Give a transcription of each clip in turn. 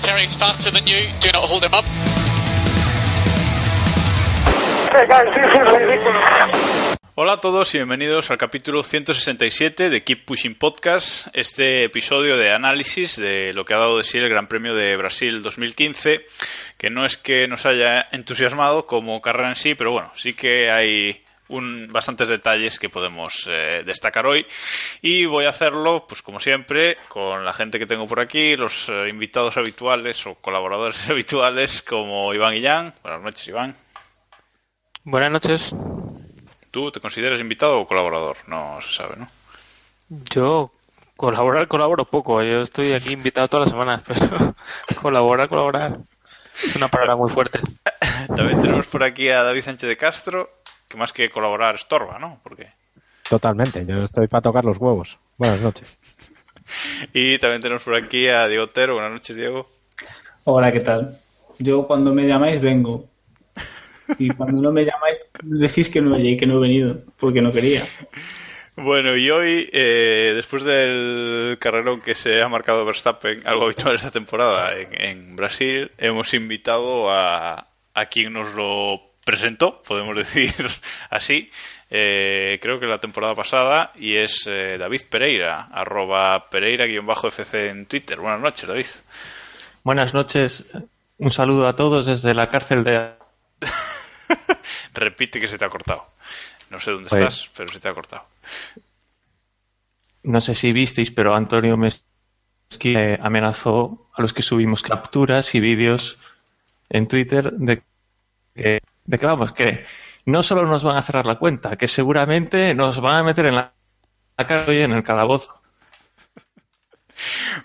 Valtteri's faster than you. Do not hold him up. Hey guys, this is. Hola a todos y bienvenidos al capítulo 167 de Keep Pushing Podcast, este episodio de análisis de lo que ha dado de sí el Gran Premio de Brasil 2015, que no es que nos haya entusiasmado como carrera en sí, pero bueno, sí que hay un, bastantes detalles que podemos eh, destacar hoy y voy a hacerlo, pues como siempre, con la gente que tengo por aquí, los eh, invitados habituales o colaboradores habituales como Iván Guillán. Buenas noches, Iván. Buenas noches. ¿Tú te consideras invitado o colaborador? No se sabe, ¿no? Yo colaborar, colaboro poco. Yo estoy aquí invitado todas las semanas, pero colaborar, colaborar es una palabra muy fuerte. También tenemos por aquí a David Sánchez de Castro, que más que colaborar estorba, ¿no? Porque... Totalmente, yo estoy para tocar los huevos. Buenas noches. Y también tenemos por aquí a Diego Otero. Buenas noches, Diego. Hola, ¿qué tal? Yo cuando me llamáis vengo. Y cuando no me llamáis decís que no y que no he venido, porque no quería. Bueno, y hoy, eh, después del carrerón que se ha marcado Verstappen, algo habitual esta temporada en, en Brasil, hemos invitado a, a quien nos lo presentó, podemos decir así, eh, creo que la temporada pasada, y es eh, David Pereira, arroba Pereira-FC en Twitter. Buenas noches, David. Buenas noches. Un saludo a todos desde la cárcel de... Repite que se te ha cortado. No sé dónde Pues- estás, pero se te ha cortado. No sé si visteis, pero Antonio Mesqui eh, amenazó a los que subimos capturas y vídeos en Twitter de que, de que, vamos, que no solo nos van a cerrar la cuenta, que seguramente nos van a meter en la, cárcel y en el calabozo.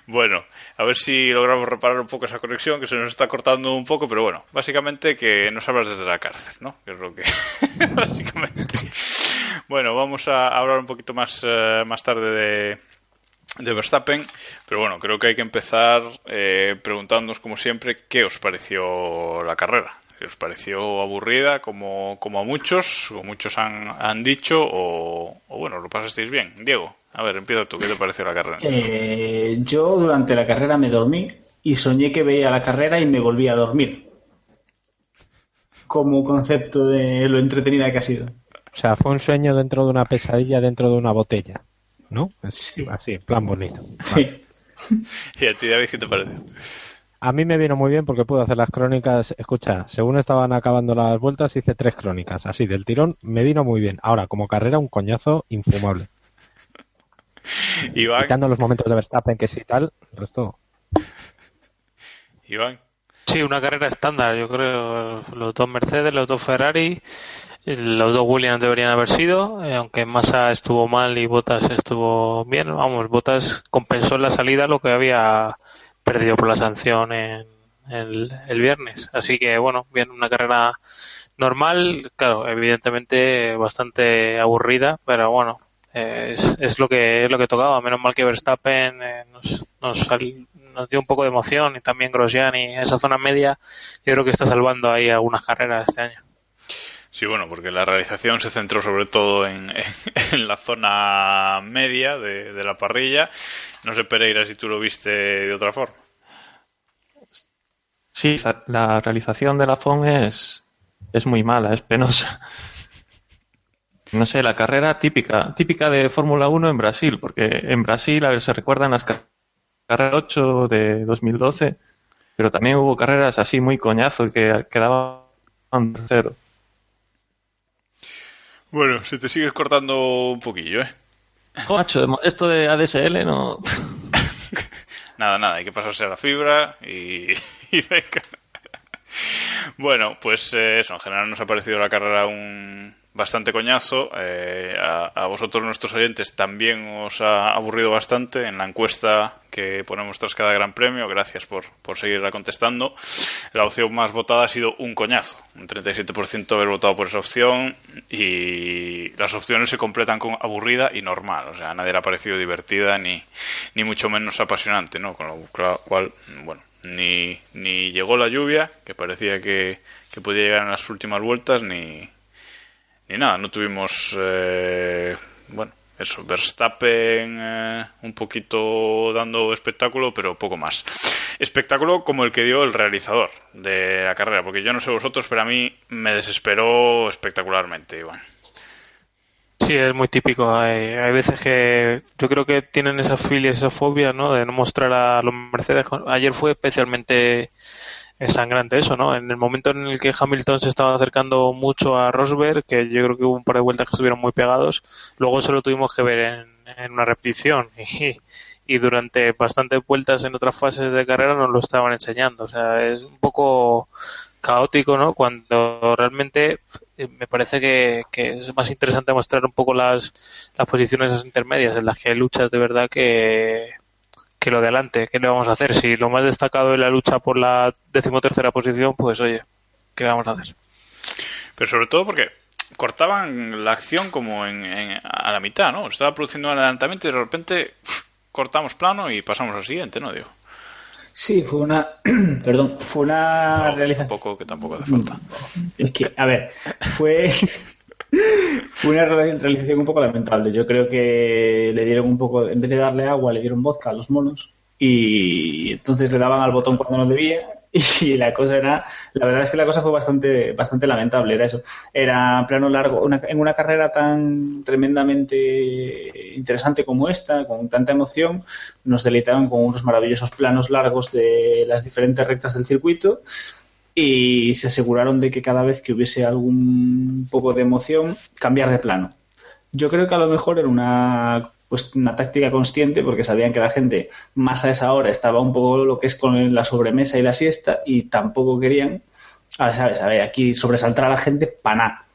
Bueno, a ver si logramos reparar un poco esa conexión que se nos está cortando un poco, pero bueno, básicamente que nos hablas desde la cárcel, ¿no? Que es lo que. básicamente. Bueno, vamos a hablar un poquito más, eh, más tarde de, de Verstappen, pero bueno, creo que hay que empezar eh, preguntándonos, como siempre, qué os pareció la carrera. ¿Qué os pareció aburrida, como, como a muchos, o muchos han, han dicho, o, o bueno, lo pasasteis bien? Diego, a ver, empieza tú, ¿qué te pareció la carrera? Eh, yo durante la carrera me dormí y soñé que veía la carrera y me volví a dormir. Como concepto de lo entretenida que ha sido. O sea, fue un sueño dentro de una pesadilla dentro de una botella. ¿No? Sí. Así, en plan bonito. Sí. ¿Y a ti, David, qué te pareció? A mí me vino muy bien porque pude hacer las crónicas. Escucha, según estaban acabando las vueltas, hice tres crónicas. Así, del tirón, me vino muy bien. Ahora, como carrera, un coñazo infumable. Iván, Quitando los momentos de Verstappen que sí tal, el resto. Iván. Sí, una carrera estándar, yo creo. Los dos Mercedes, los dos Ferrari, los dos Williams deberían haber sido, eh, aunque Massa estuvo mal y Bottas estuvo bien. Vamos, Bottas compensó en la salida lo que había perdido por la sanción en el, el viernes. Así que, bueno, bien, una carrera normal, claro, evidentemente bastante aburrida, pero bueno, es, es lo que es lo que tocaba. Menos mal que Verstappen eh, nos, nos, nos dio un poco de emoción y también Grosjean y esa zona media, yo creo que está salvando ahí algunas carreras este año. Sí, bueno, porque la realización se centró sobre todo en, la zona media de, la parrilla. No sé, Pereira, si tú lo viste de otra forma. Sí, la, la realización de la FON es, es muy mala, es penosa. No sé, la carrera típica, típica de Fórmula 1 en Brasil, porque en Brasil, a ver, se recuerdan las car- carreras 8 de 2012, pero también hubo carreras así muy coñazo que quedaban tercero. Bueno, se te sigues cortando un poquillo, ¿eh? Macho, esto de ADSL no. Nada, nada, hay que pasarse a la fibra y, y venga. Bueno, pues eh, eso, en general nos ha parecido la carrera un, bastante coñazo. Eh, a, a, vosotros, nuestros oyentes, también os ha aburrido bastante en la encuesta que ponemos tras cada gran premio. Gracias por, por seguirla contestando. La opción más votada ha sido un coñazo. Un 37% haber votado por esa opción y las opciones se completan con aburrida y normal. O sea, a nadie le ha parecido divertida ni, ni mucho menos apasionante, ¿no? Con lo cual, bueno, ni, ni llegó la lluvia, que parecía que, que podía llegar en las últimas vueltas, ni, ni nada. No tuvimos, eh, bueno, eso, Verstappen eh, un poquito dando espectáculo, pero poco más. Espectáculo como el que dio el realizador de la carrera, porque yo no sé vosotros, pero a mí me desesperó espectacularmente, Iván. Sí, es muy típico. Hay, hay, veces que yo creo que tienen esa filia, esa fobia, ¿no? De no mostrar a los Mercedes. Ayer fue especialmente sangrante eso, ¿no? En el momento en el que Hamilton se estaba acercando mucho a Rosberg, que yo creo que hubo un par de vueltas que estuvieron muy pegados, luego se lo tuvimos que ver en, en una repetición y, durante bastantes vueltas en otras fases de carrera nos lo estaban enseñando. O sea, es un poco caótico, ¿no? Cuando realmente me parece que, que, es más interesante mostrar un poco las, las posiciones intermedias en las que luchas de verdad que, que lo de adelante. ¿Qué le vamos a hacer? Si lo más destacado es la lucha por la decimotercera posición, pues oye, ¿qué le vamos a hacer? Pero sobre todo porque cortaban la acción como en, en, a la mitad, ¿no? Estaba produciendo un adelantamiento y de repente uf, cortamos plano y pasamos al siguiente, ¿no? Digo. Sí, fue una. Perdón, fue una no, realización. poco que tampoco hace falta. Es que, a ver, fue. Fue una realización un poco lamentable. Yo creo que le dieron un poco. En vez de darle agua, le dieron vodka a los monos. Y entonces le daban al botón cuando no debía. Y la cosa era. La verdad es que la cosa fue bastante, bastante lamentable. Era eso. Era plano largo. En una carrera tan tremendamente interesante como esta, con tanta emoción, nos deleitaron con unos maravillosos planos largos de las diferentes rectas del circuito y se aseguraron de que cada vez que hubiese algún poco de emoción, cambiar de plano. Yo creo que a lo mejor era una pues una táctica consciente porque sabían que la gente más a esa hora estaba un poco lo que es con la sobremesa y la siesta y tampoco querían, a ver, sabes, a ver, aquí sobresaltar a la gente para nada.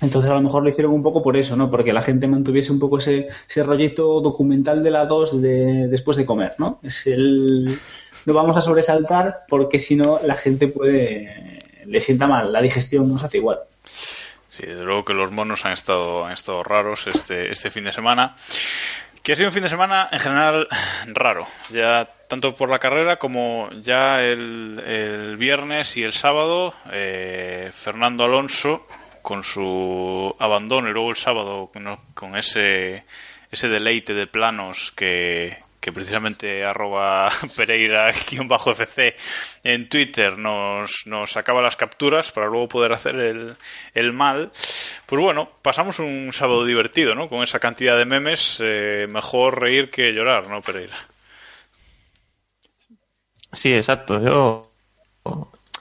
Entonces a lo mejor lo hicieron un poco por eso, ¿no? Porque la gente mantuviese un poco ese, ese rollito documental de la 2 de, después de comer, ¿no? Es el... No vamos a sobresaltar porque si no la gente puede... le sienta mal, la digestión nos hace igual. Sí, desde luego que los monos han estado, han estado raros este, este fin de semana. Que ha sido un fin de semana en general raro, ya tanto por la carrera como ya el, el viernes y el sábado. Eh, Fernando Alonso con su abandono y luego el sábado ¿no? con ese, ese deleite de planos que, que precisamente arroba Pereira bajo FC en Twitter nos, nos sacaba las capturas para luego poder hacer el, el mal. Pues bueno, pasamos un sábado divertido, ¿no? Con esa cantidad de memes, eh, mejor reír que llorar, ¿no, Pereira? Sí, exacto. Yo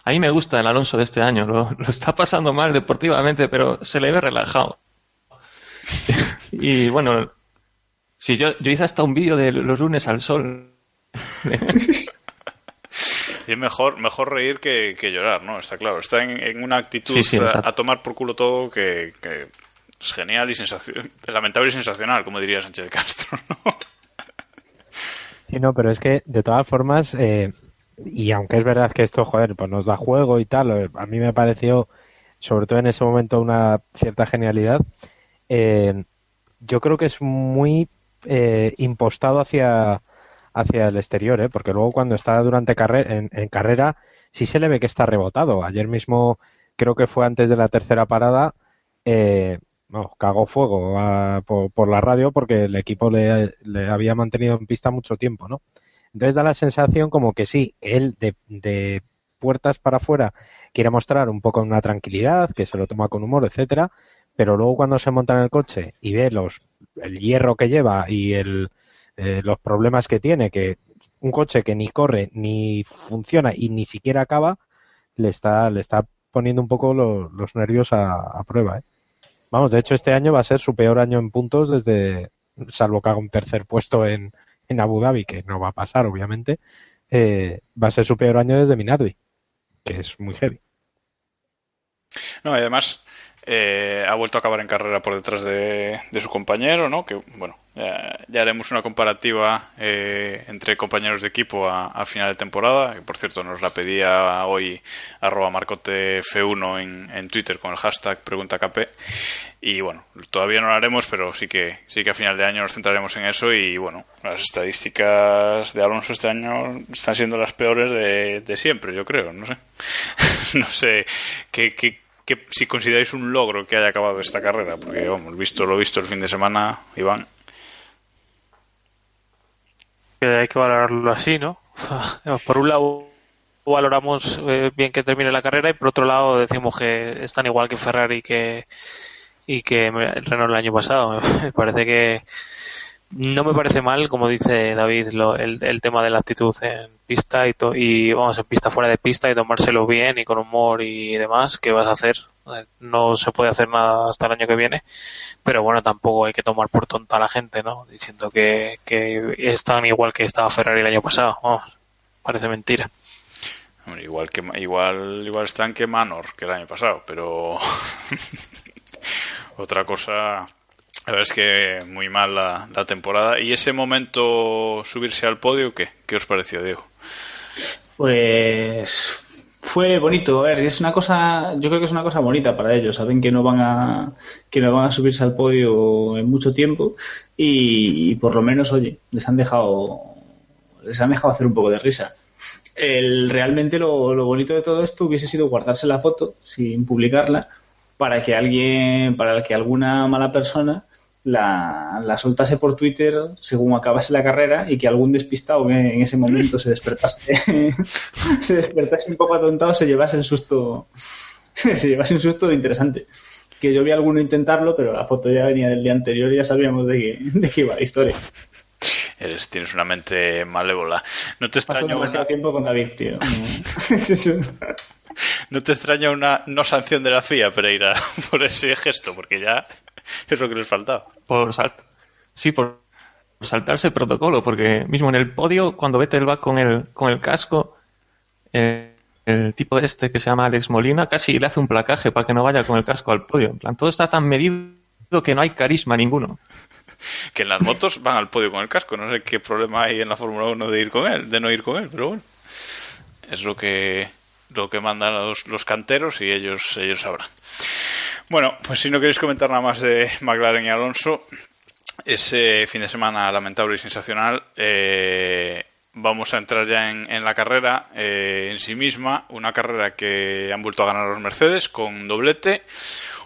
a mí me gusta el Alonso de este año. Lo, lo está pasando mal deportivamente, pero se le ve relajado. y bueno, Sí, yo, yo hice hasta un vídeo de los lunes al sol. y es mejor, mejor reír que, que, llorar, ¿no? Está claro. Está en, en una actitud Sí, sí, a, a, tomar por culo todo que, que es genial y sensacional, lamentable y sensacional, como diría Sánchez de Castro, ¿no? Sí, no, pero es que de todas formas, eh, y aunque es verdad que esto, joder, pues nos da juego y tal, eh, a mí me pareció, sobre todo en ese momento, una cierta genialidad. Eh, yo creo que es muy eh, impostado hacia, hacia el exterior, ¿eh? porque luego cuando está durante en, carrera sí se le ve que está rebotado. Ayer mismo, creo que fue antes de la tercera parada, eh, cagó fuego por, la radio porque el equipo le, le, había mantenido en pista mucho tiempo, ¿no? Entonces da la sensación como que sí, él de, de puertas para afuera quiere mostrar un poco una tranquilidad, que se lo toma con humor, etcétera, pero luego cuando se monta en el coche y ve los el hierro que lleva y el, eh, los problemas que tiene, que un coche que ni corre ni funciona y ni siquiera acaba, le está, le está poniendo un poco lo, los nervios a, prueba. ¿eh? Vamos, de hecho este año va a ser su peor año en puntos desde, salvo que haga un tercer puesto en, en Abu Dhabi, que no va a pasar obviamente, eh, va a ser su peor año desde Minardi, que es muy heavy. No, además eh, ha vuelto a acabar en carrera por detrás de, de su compañero, ¿no? Que, bueno, ya, haremos una comparativa eh, entre compañeros de equipo a, final de temporada, que por cierto nos la pedía hoy arroba marcotef1 en, en Twitter con el hashtag preguntakp y bueno, todavía no lo haremos, pero sí que sí que a final de año nos centraremos en eso y bueno, las estadísticas de Alonso este año están siendo las peores de, de siempre, yo creo, no sé. no sé qué, qué, qué, si consideráis un logro que haya acabado esta carrera, porque vamos, visto lo visto el fin de semana, Iván. Que hay que valorarlo así, ¿no? Por un lado valoramos eh, bien que termine la carrera y por otro lado decimos que están igual que Ferrari que y que Renault el año pasado. Me parece que no me parece mal, como dice David, lo, el, el, tema de la actitud en pista y, to, y vamos en pista fuera de pista y tomárselo bien y con humor y demás. ¿Qué vas a hacer? No se puede hacer nada hasta el año que viene, pero bueno, tampoco hay que tomar por tonta a la gente, ¿no? Diciendo que, que están igual que estaba Ferrari el año pasado. Vamos, parece mentira. Igual que igual igual están que Manor que el año pasado, pero otra cosa la verdad es que muy mal la, la, temporada. ¿Y ese momento subirse al podio, qué? ¿Qué os pareció, Diego? Pues fue bonito. A ver, es una cosa, yo creo que es una cosa bonita para ellos. Saben que no van a, que no van a subirse al podio en mucho tiempo y, y por lo menos, oye, les han dejado, les han dejado hacer un poco de risa. El, realmente lo, lo bonito de todo esto hubiese sido guardarse la foto sin publicarla para que alguien, para que alguna mala persona la, la, soltase por Twitter según acabase la carrera y que algún despistado que en ese momento se despertase, se despertase un poco atontado se llevase el susto, se llevase un susto interesante. Que yo vi a alguno intentarlo, pero la foto ya venía del día anterior y ya sabíamos de qué, de qué iba la historia. Eres, tienes una mente malévola. No te extraño. Paso demasiado una... tiempo con David, tío. ¿No te extraña una no sanción de la FIA, Pereira, por ese gesto? Porque ya es lo que les faltaba. Por salt sí, por saltarse el protocolo, porque mismo en el podio, cuando Vettel va con el, con el casco, eh, el tipo este que se llama Alex Molina casi le hace un placaje para que no vaya con el casco al podio. En plan, todo está tan medido que no hay carisma ninguno. Que en las motos van al podio con el casco. No sé qué problema hay en la Fórmula 1 de ir con él, de no ir con él, pero bueno. Es lo que lo que mandan los, los canteros y ellos, ellos sabrán. Bueno, pues si no queréis comentar nada más de McLaren y Alonso, ese fin de semana lamentable y sensacional, eh, vamos a entrar ya en, en la carrera eh, en sí misma, una carrera que han vuelto a ganar los Mercedes con doblete,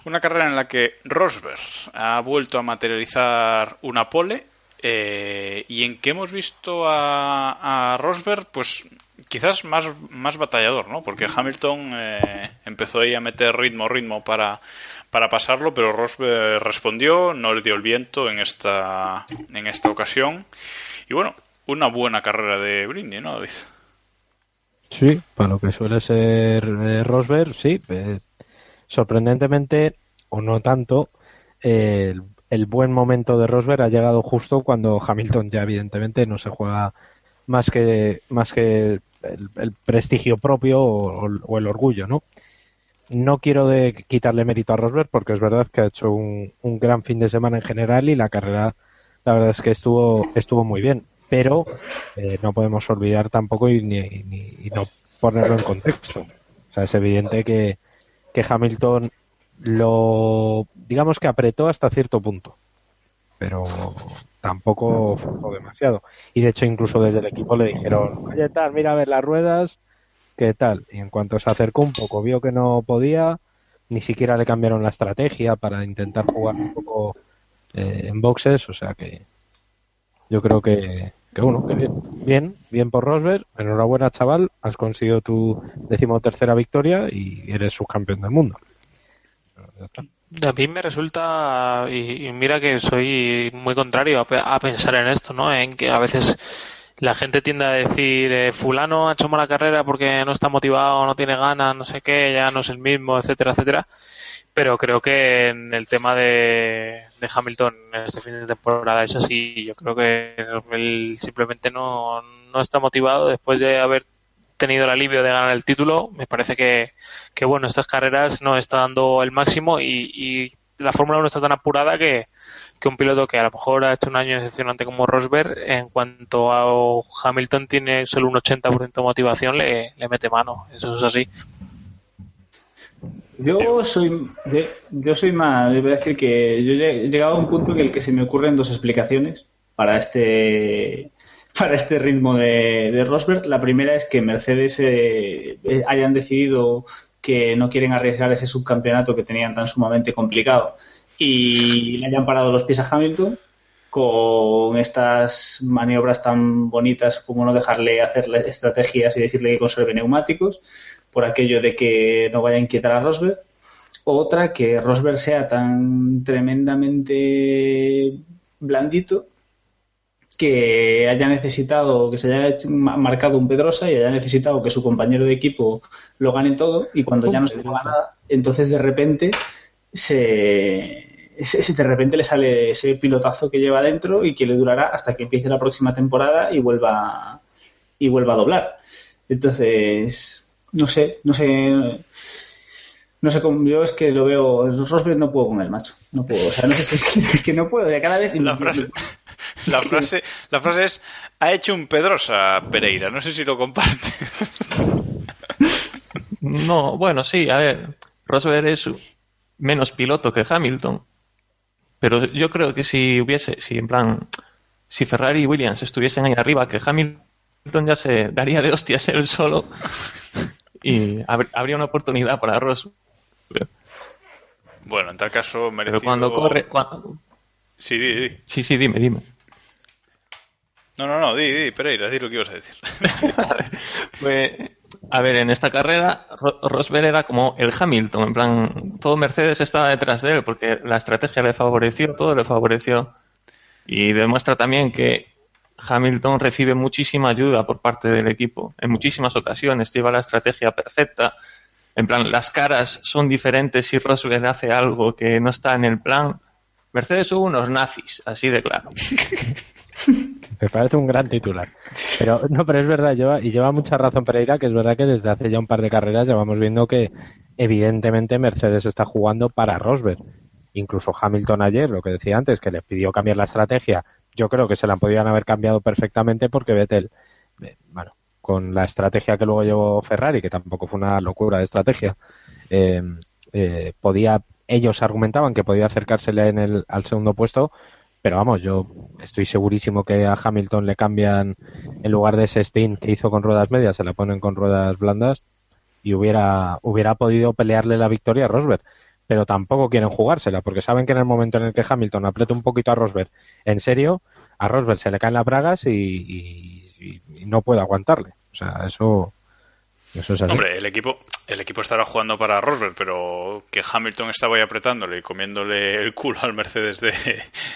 una carrera en la que Rosberg ha vuelto a materializar una pole eh, y en que hemos visto a, a Rosberg pues quizás más, más batallador, ¿no? Porque Hamilton eh, empezó ahí a meter ritmo, ritmo para, para pasarlo, pero Rosberg respondió, no le dio el viento en esta, en esta ocasión. Y bueno, una buena carrera de Brindy, ¿no, David? Sí, para lo que suele ser eh, Rosberg, sí. Eh, sorprendentemente, o no tanto, el, el buen momento de Rosberg ha llegado justo cuando Hamilton ya evidentemente no se juega más que más que el, prestigio propio o, el orgullo, ¿no? No quiero de quitarle mérito a Rosberg porque es verdad que ha hecho un, un, gran fin de semana en general y la carrera, la verdad es que estuvo estuvo muy bien, pero eh, no podemos olvidar tampoco y, ni, ni, y no ponerlo en contexto. O sea, es evidente que, que Hamilton lo, digamos que apretó hasta cierto punto, pero tampoco forzó demasiado. Y de hecho, incluso desde el equipo le dijeron, oye, tal, mira a ver las ruedas, ¿qué tal? Y en cuanto se acercó un poco, vio que no podía, ni siquiera le cambiaron la estrategia para intentar jugar un poco eh, en boxes, o sea que yo creo que, que bueno, que bien, bien, bien por Rosberg, enhorabuena chaval, has conseguido tu decimotercera victoria y eres subcampeón del mundo. Ya está. A mí me resulta, y, mira que soy muy contrario a, a, pensar en esto, ¿no? En que a veces la gente tiende a decir, eh, fulano ha hecho mala carrera porque no está motivado, no tiene ganas, no sé qué, ya no es el mismo, etcétera, etcétera. Pero creo que en el tema de, de Hamilton este fin de temporada es así. Yo creo que él simplemente no, no está motivado después de haber tenido el alivio de ganar el título, me parece que, que bueno, estas carreras no está dando el máximo y, y la Fórmula 1 está tan apurada que, que un piloto que a lo mejor ha hecho un año decepcionante como Rosberg, en cuanto a Hamilton tiene solo un 80% de motivación, le, le mete mano. Eso es así. Yo soy, yo, yo soy más, yo voy a decir que yo he llegado a un punto en el que se me ocurren dos explicaciones para este para este ritmo de, Rosberg. La primera es que Mercedes eh, eh, hayan decidido que no quieren arriesgar ese subcampeonato que tenían tan sumamente complicado y le hayan parado los pies a Hamilton con estas maniobras tan bonitas como no dejarle hacer estrategias y decirle que conserve neumáticos por aquello de que no vaya a inquietar a Rosberg. Otra, que Rosberg sea tan tremendamente blandito que haya necesitado, que se haya marcado un Pedrosa y haya necesitado que su compañero de equipo lo gane todo y cuando ya no se le nada, entonces de repente se, se, de repente le sale ese pilotazo que lleva dentro y que le durará hasta que empiece la próxima temporada y vuelva y vuelva a doblar. Entonces, no sé, no sé no sé cómo yo es que lo veo Rosberg no puedo con el macho no puedo o sea no sé es que no puedo de cada vez la frase, la frase, la frase es ha hecho un Pedrosa Pereira. No sé si lo comparte. No, bueno, sí, a ver, Rosberg es menos piloto que Hamilton, pero yo creo que si hubiese, si en plan, si Ferrari y Williams estuviesen ahí arriba, que Hamilton ya se daría de hostias él solo y habría una oportunidad para Rosberg. Bueno, en tal caso merecido... Pero cuando corre... Sí, di, di. sí, sí, dime, dime. No, no, no, di, di, Pereira, di lo que ibas a decir. pues, a ver, en esta carrera Rosberg era como el Hamilton, en plan, todo Mercedes estaba detrás de él porque la estrategia le favoreció, todo le favoreció. Y demuestra también que Hamilton recibe muchísima ayuda por parte del equipo. En muchísimas ocasiones lleva la estrategia perfecta. En plan, las caras son diferentes si Rosberg hace algo que no está en el plan. Mercedes son unos nazis, así de claro. Me parece un gran titular. Pero no, pero es verdad, lleva, y lleva mucha razón Pereira, que es verdad que desde hace ya un par de carreras ya vamos viendo que evidentemente Mercedes está jugando para Rosberg. Incluso Hamilton ayer, lo que decía antes, que le pidió cambiar la estrategia, yo creo que se la podían haber cambiado perfectamente porque Vettel, eh, bueno, con la estrategia que luego llevó Ferrari, que tampoco fue una locura de estrategia, eh, eh, podía, ellos argumentaban que podía acercársele en el, al segundo puesto, pero vamos, yo estoy segurísimo que a Hamilton le cambian, en lugar de ese Steam que hizo con ruedas medias, se la ponen con ruedas blandas y hubiera, hubiera podido pelearle la victoria a Rosberg. Pero tampoco quieren jugársela, porque saben que en el momento en el que Hamilton aprieta un poquito a Rosberg, en serio, a Rosberg se le caen las bragas y, y, y no puede aguantarle. O sea, eso, Hombre, el equipo, el equipo estará jugando para Rosberg, pero que Hamilton estaba ahí apretándole y comiéndole el culo al Mercedes de,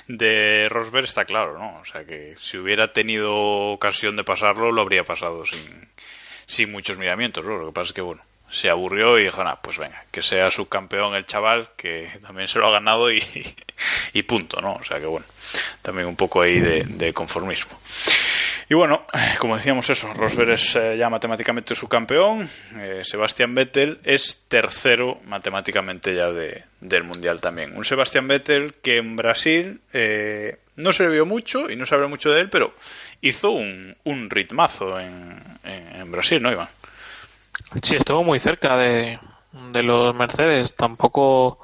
de Rosberg está claro, ¿no? O sea que si hubiera tenido ocasión de pasarlo, lo habría pasado sin, sin muchos miramientos, ¿no? Lo que pasa es que, bueno, se aburrió y dijo, nada, pues venga, que sea subcampeón el chaval, que también se lo ha ganado y, y punto, ¿no? O sea que, bueno, también un poco ahí de, de conformismo. Y bueno, como decíamos eso, Rosberg es eh, ya matemáticamente su campeón, eh, Sebastián Vettel es tercero matemáticamente ya de, del Mundial también. Un Sebastián Vettel que en Brasil eh, no se le vio mucho y no se habló mucho de él, pero hizo un, un ritmazo en, en, Brasil, ¿no, Iván? Sí, estuvo muy cerca de, de los Mercedes, tampoco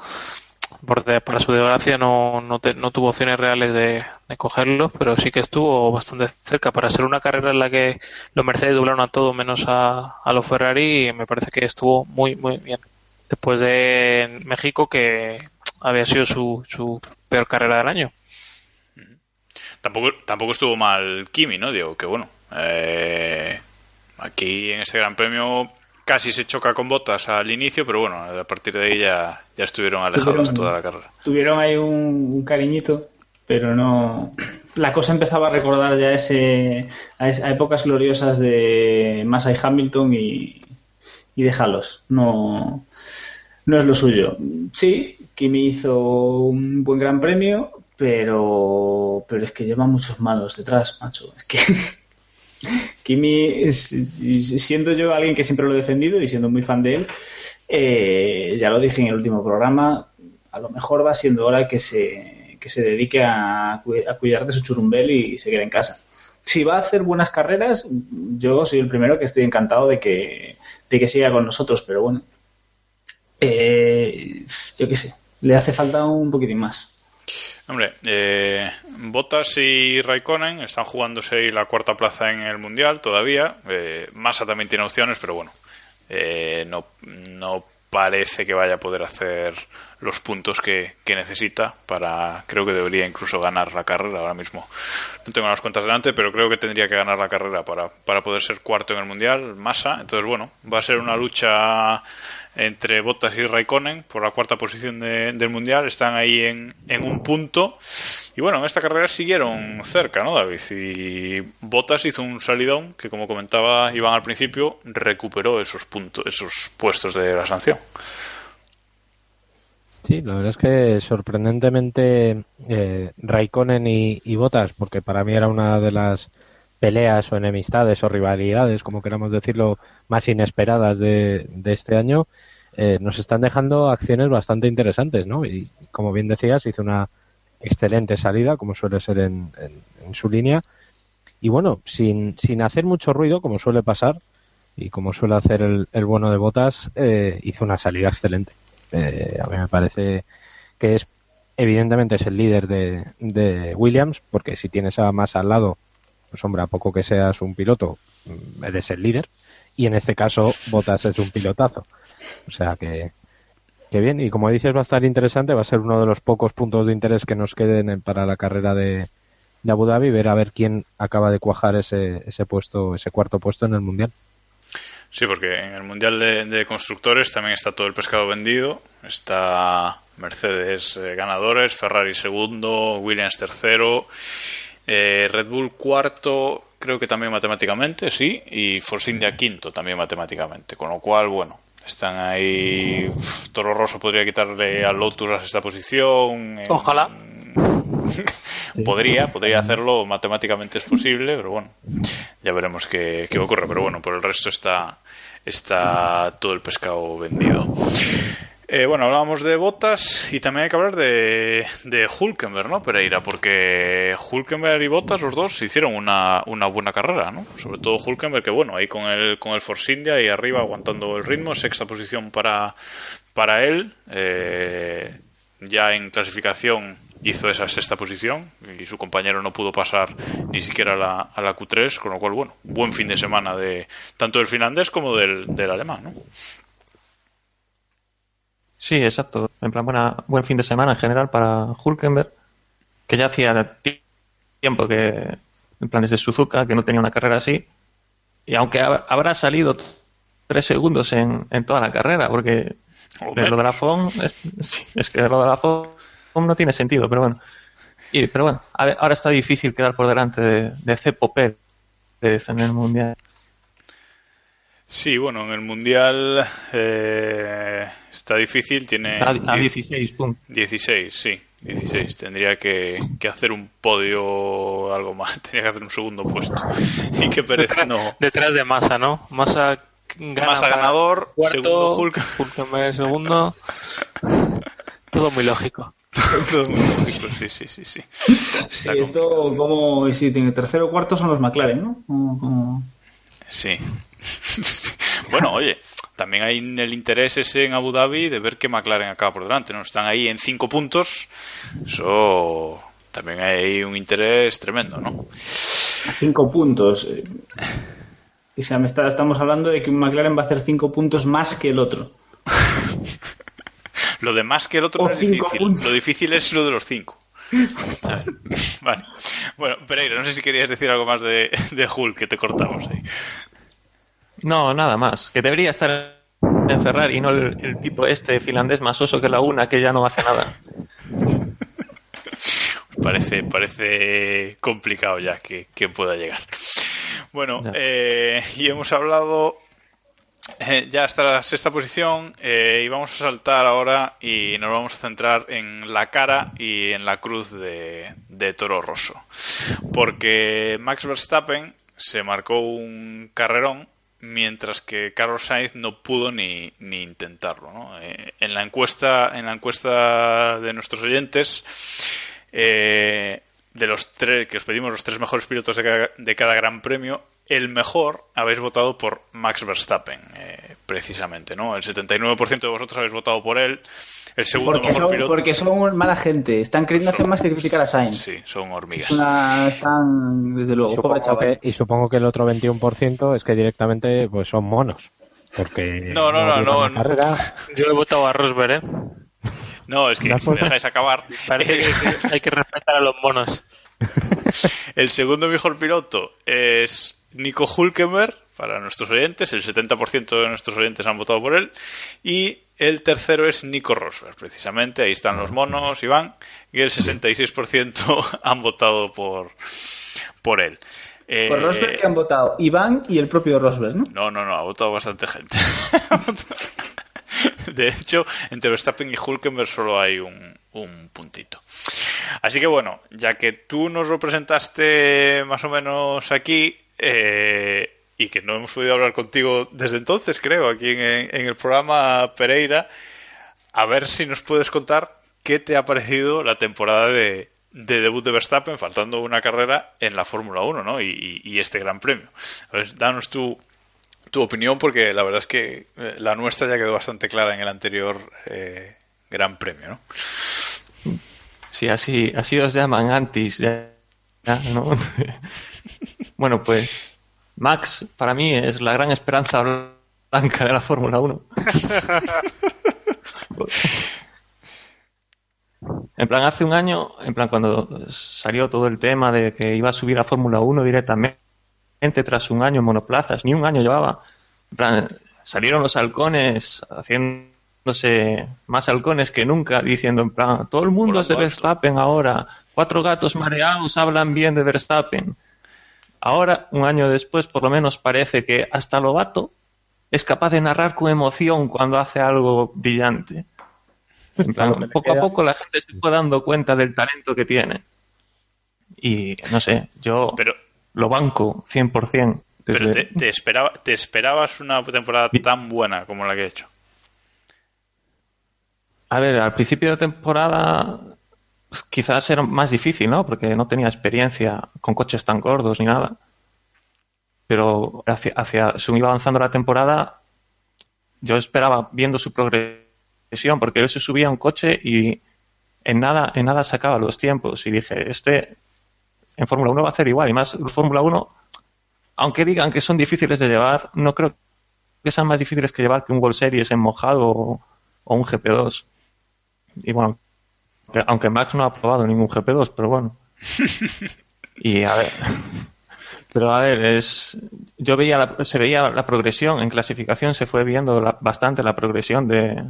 porque para su desgracia no, no, no tuvo opciones reales de, de, cogerlos, pero sí que estuvo bastante cerca. Para ser una carrera en la que los Mercedes doblaron a todo menos a, a los Ferrari, me parece que estuvo muy, muy bien. Después de México, que había sido su, su peor carrera del año. Tampoco, tampoco estuvo mal Kimi, ¿no? Digo, que bueno. Eh, aquí en este Gran Premio casi se choca con botas al inicio, pero bueno, a partir de ahí ya, ya estuvieron alejados tuvieron, toda la carrera. Tuvieron ahí un, un, cariñito, pero no. La cosa empezaba a recordar ya ese a, a épocas gloriosas de Massa y Hamilton y, y déjalos. No, no es lo suyo. Sí, Kimi hizo un buen gran premio, pero, pero es que lleva muchos malos detrás, macho. Es que Kimi, y siendo yo alguien que siempre lo he defendido y siendo muy fan de él, eh, ya lo dije en el último programa, a lo mejor va siendo hora que se, que se dedique a, cu- a cuidar de su churumbel y se quede en casa. Si va a hacer buenas carreras, yo soy el primero que estoy encantado de que, de que siga con nosotros, pero bueno, eh, yo qué sé, le hace falta un poquitín más. Hombre, eh, Bottas y Raikkonen están jugándose la cuarta plaza en el Mundial todavía. Eh, Massa también tiene opciones, pero bueno, eh, no, no parece que vaya a poder hacer los puntos que, que necesita para, creo que debería incluso ganar la carrera ahora mismo. No tengo las cuentas delante, pero creo que tendría que ganar la carrera para, para poder ser cuarto en el Mundial, Massa. Entonces, bueno, va a ser una lucha entre Bottas y Raikkonen por la cuarta posición de- del Mundial. Están ahí en, en un punto. Y bueno, en esta carrera siguieron cerca, ¿no, David? Y Bottas hizo un salidón que, como comentaba Iván al principio, recuperó esos puntos, esos puestos de la sanción. Sí, la verdad es que sorprendentemente eh, Raikkonen y, Bottas, porque para mí era una de las peleas o enemistades o rivalidades, como queramos decirlo, más inesperadas de, de este año, eh, nos están dejando acciones bastante interesantes, ¿no? Y como bien decías, hizo una excelente salida, como suele ser en, en- en su línea, y bueno, sin, sin hacer mucho ruido, como suele pasar, y como suele hacer el, el bueno de Botas, eh, hizo una salida excelente. Eh, a mí me parece que es, evidentemente es el líder de, de Williams, porque si tienes a más al lado, pues hombre, a poco que seas un piloto, mm, eres el líder, y en este caso Botas es un pilotazo. O sea que, que bien, y como dices va a estar interesante, va a ser uno de los pocos puntos de interés que nos queden en- para la carrera de, de Abu Dhabi, ver a ver quién acaba de cuajar ese, ese puesto, ese cuarto puesto en el Mundial. Sí, porque en el Mundial de, de Constructores también está todo el pescado vendido. Está Mercedes eh, ganadores, Ferrari segundo, Williams tercero, eh, Red Bull cuarto, creo que también matemáticamente, sí, y Force India quinto también matemáticamente. Con lo cual, bueno, están ahí. Uf, Toro Rosso podría quitarle a Lotus a esta posición. en- Ojalá. Podría, podría hacerlo, matemáticamente es posible, pero bueno, ya veremos qué, qué ocurre. Pero bueno, por el resto está, está todo el pescado vendido. Eh, bueno, hablábamos de Botas y también hay que hablar de, de Hulkenberg, ¿no, Pereira? Porque Hulkenberg y Botas, los dos, hicieron una, una buena carrera, ¿no? Sobre todo Hulkenberg, que bueno, ahí con el, con el Force India y arriba aguantando el ritmo, sexta posición para, para él. Eh, ya en clasificación hizo esa sexta posición y su compañero no pudo pasar ni siquiera a la, a la Q3, con lo cual, bueno, buen fin de semana de tanto del finlandés como del, del alemán, ¿no? Sí, exacto. En plan, buena, buen fin de semana en general para Hulkenberg, que ya hacía ti- tiempo que, en plan desde Suzuka, que no tenía una carrera así. Y aunque ha- habrá salido tres segundos en, en toda la carrera, porque lo de la FOM, es, es que lo de la No tiene sentido, pero bueno. Y, pero bueno, a ver, ahora está difícil quedar por delante de, de Cepo Pérez en el Mundial. Sí, bueno, en el Mundial eh, está difícil, tiene A, a diez- 16 puntos. 16, sí, 16. Tendría que, que hacer un podio o algo más, tendría que hacer un segundo puesto. Y que Pérez no. Detrás de Massa, ¿no? Massa gana Massa ganador, cuarto, segundo Hulk. Hulkenberg segundo. Todo muy lógico. Todo muy lógico, sí, sí, sí, sí. Sí, Está esto como si tiene tercero o cuarto son los McLaren, ¿no? Como- como- Sí. bueno, oye, también hay el interés ese en Abu Dhabi de ver que McLaren acaba por delante, ¿no? Están ahí en cinco puntos. Eso también hay un interés tremendo, ¿no? Cinco puntos. eh. O sea, me está- estamos hablando de que un McLaren va a hacer cinco puntos más que el otro. Lo de más que el otro no es difícil. puntos. Lo difícil es lo de los cinco. Vale. Bueno, Pereira, no sé si querías decir algo más de, de Hulk, que te cortamos ahí. No, nada más. Que debería estar en Ferrari y no el, el tipo este finlandés más oso que la una que ya no hace nada. Parece, parece complicado ya que, que pueda llegar. Bueno, eh, y hemos hablado ya hasta la sexta posición eh, y vamos a saltar ahora y nos vamos a centrar en la cara y en la cruz de, de Toro Rosso. Porque Max Verstappen se marcó un carrerón mientras que Carlos Sainz no pudo ni, ni intentarlo. ¿no? Eh, en la encuesta en la encuesta de nuestros oyentes eh, de los tres que os pedimos los tres mejores pilotos de de cada Gran Premio el mejor habéis votado por Max Verstappen eh, precisamente no el 79% de vosotros habéis votado por él el segundo Porque mejor son, piloto porque son mala gente. Están queriendo hacer más que criticar a Sainz. sí son hormigas Es una- están, desde luego, pobre Supongo chaval. que- y supongo que el otro 21% es que directamente pues son monos. Porque No, no, no, no, no. carrera. Yo he votado a Rosberg, ¿eh? no es que si me dejáis acabar Parece que hay que respetar a los monos. El segundo mejor piloto es Nico Hulkenberg, para nuestros oyentes, el 70% de nuestros oyentes han votado por él. Y el tercero es Nico Rosberg, precisamente, ahí están los monos, Iván, y el 66% han votado por, por él. Eh, Por Rosberg que han votado Iván y el propio Rosberg, ¿no? no, no, no, ha votado bastante gente. De hecho, entre Verstappen y Hulkenberg solo hay un, un puntito. Así que bueno, ya que tú nos lo presentaste más o menos aquí eh, y que no hemos podido hablar contigo desde entonces, creo, aquí en, el programa Pereira, a ver si nos puedes contar qué te ha parecido la temporada de, de debut de Verstappen, faltando una carrera en la Fórmula 1 ¿no? y, este Gran Premio. Danos tu, tu opinión, porque la verdad es que eh, la nuestra ya quedó bastante clara en el anterior eh, Gran Premio. ¿no? Sí, así, así os llaman ya, ¿no? bueno, pues Max para mí es la gran esperanza blanca de la Fórmula 1. En plan, hace un año, en plan, cuando salió todo el tema de que iba a subir a Fórmula 1 directamente tras un año en monoplazas, ni un año llevaba. En plan, salieron los halcones haciéndose más halcones que nunca, diciendo en plan, todo el mundo es de. Verstappen ahora, cuatro gatos mareados hablan bien de Verstappen. Ahora, un año después, por lo menos parece que hasta Lobato es capaz de narrar con emoción cuando hace algo brillante. En plan, poco a poco la gente se fue dando cuenta del talento que tiene. Y no sé, yo Pero, lo banco 100%. pero desde- te, te esperaba, ¿te esperabas una temporada tan buena como la que he hecho? A ver, al principio de temporada quizás era más difícil, ¿no? Porque no tenía experiencia con coches tan gordos ni nada. Pero hacia, hacia iba avanzando la temporada, yo esperaba viendo su progresión, porque él se subía a un coche y en nada, en nada sacaba los tiempos. Y dije, este en Fórmula 1 va a hacer igual. Y más, Fórmula 1, aunque digan que son difíciles de llevar, no creo que sean más difíciles que llevar que un World Series en mojado o, o un GP2. Y bueno, aunque Max no ha probado ningún GP2, pero bueno. Y a ver. Pero a ver, es, yo veía la- se veía la progresión en clasificación, se fue viendo la- bastante la progresión de,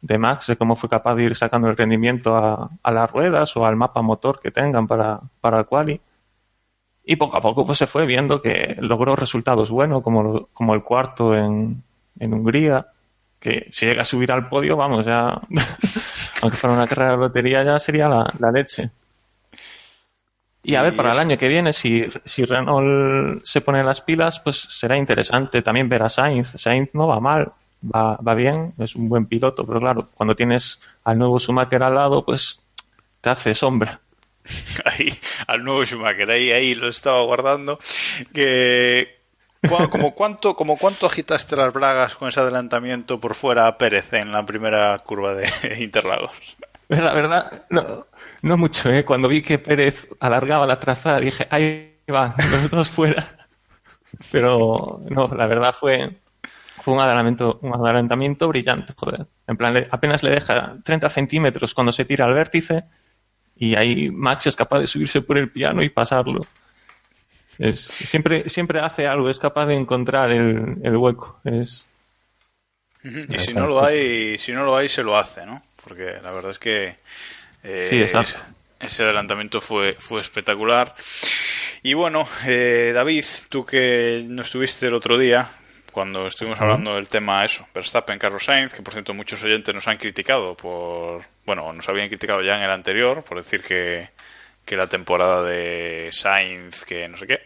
de Max, de cómo fue capaz de ir sacando el rendimiento a, a las ruedas o al mapa motor que tengan para, para el quali. Y poco a poco pues se fue viendo que logró resultados buenos, como, como el cuarto en, en Hungría, que si llega a subir al podio, vamos, ya, aunque fuera una carrera de lotería, ya sería la, la leche. Y a ver, para el año que viene, si, si Renault se pone las pilas, pues será interesante también ver a Sainz. Sainz no va mal, va, va bien, es un buen piloto, pero claro, cuando tienes al nuevo Schumacher al lado, pues te hace sombra. ahí al nuevo Schumacher, ahí, ahí lo estaba guardando. Que, como, cuánto, como cuánto agitaste las bragas con ese adelantamiento por fuera a Pérez en la primera curva de Interlagos? La verdad, no, no mucho, ¿eh? Cuando vi que Pérez alargaba la trazada, dije, ahí va, los dos fuera. Pero no, la verdad fue, fue un adelantamiento, un adelantamiento brillante, joder. En plan, apenas le deja 30 centímetros cuando se tira al vértice y ahí Max es capaz de subirse por el piano y pasarlo. Es, siempre, siempre hace algo, es capaz de encontrar el, el hueco. Es, Y si no lo hay, si no lo hay, se lo hace, ¿no? Porque la verdad es que eh, Sí, exacto. ese, ese adelantamiento fue, fue espectacular. Y bueno, eh, David, tú que no estuviste el otro día, cuando estuvimos hablando del tema eso, Verstappen, Carlos Sainz, que por cierto muchos oyentes nos han criticado por, bueno, nos habían criticado ya en el anterior por decir que, que la temporada de Sainz, que no sé qué.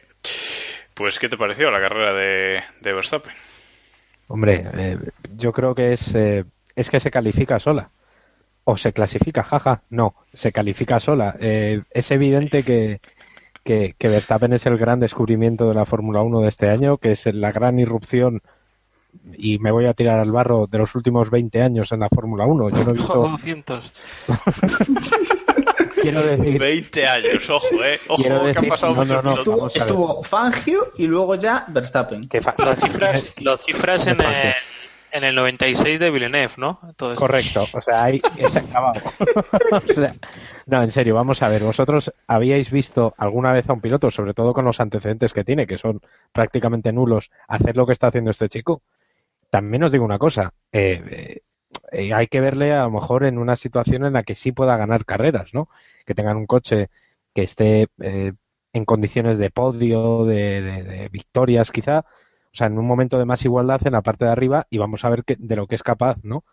Pues, ¿qué te pareció la carrera de, de Verstappen? Hombre, eh, yo creo que es, eh, es que se califica sola. O se clasifica, jaja. No, se califica sola. Eh, es evidente que, que, que Verstappen es el gran descubrimiento de la Fórmula 1 de este año, que es la gran irrupción y me voy a tirar al barro de los últimos 20 años en la Fórmula 1. Yo no he visto... 200. Quiero decir... 20 años, ojo, eh. Ojo, Quiero que han pasado no, muchos no, no, ver. Estuvo Fangio y luego ya Verstappen. que fa- Lo cifras, lo cifras en, el, en el 96 de Villeneuve, ¿no? Correcto, o sea, ahí es acabado. O sea, no, en serio, vamos a ver, vosotros habíais visto alguna vez a un piloto, sobre todo con los antecedentes que tiene, que son prácticamente nulos, hacer lo que está haciendo este chico. También os digo una cosa, eh, eh, hay que verle a lo mejor en una situación en la que sí pueda ganar carreras, ¿no? Que tengan un coche que esté eh, en condiciones de podio, de, victorias quizá, o sea, en un momento de más igualdad en la parte de arriba y vamos a ver que- de lo que es capaz, ¿no?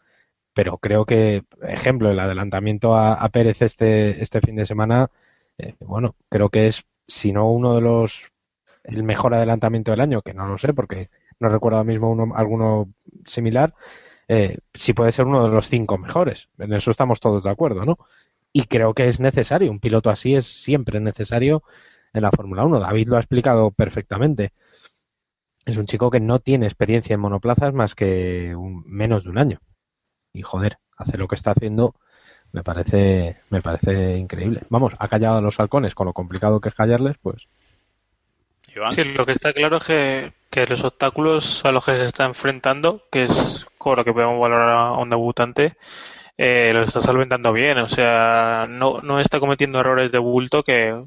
Pero creo que, ejemplo, el adelantamiento a, a Pérez este, este fin de semana, eh, bueno, creo que es, si no uno de los, el mejor adelantamiento del año, que no lo sé porque no recuerdo ahora mismo uno, alguno similar, eh, sí puede ser uno de los cinco mejores. En eso estamos todos de acuerdo, ¿no? Y creo que es necesario, un piloto así es siempre necesario en la Fórmula 1. David lo ha explicado perfectamente. Es un chico que no tiene experiencia en monoplazas más que un- menos de un año. Y joder, hace lo que está haciendo me parece, me parece increíble. Vamos, ha callado a los halcones con lo complicado que es callarles, pues. Sí, lo que está claro es que, que los obstáculos a los que se está enfrentando, que es con lo que podemos valorar a un debutante, eh, los está solventando bien. O sea, no, no está cometiendo errores de bulto que,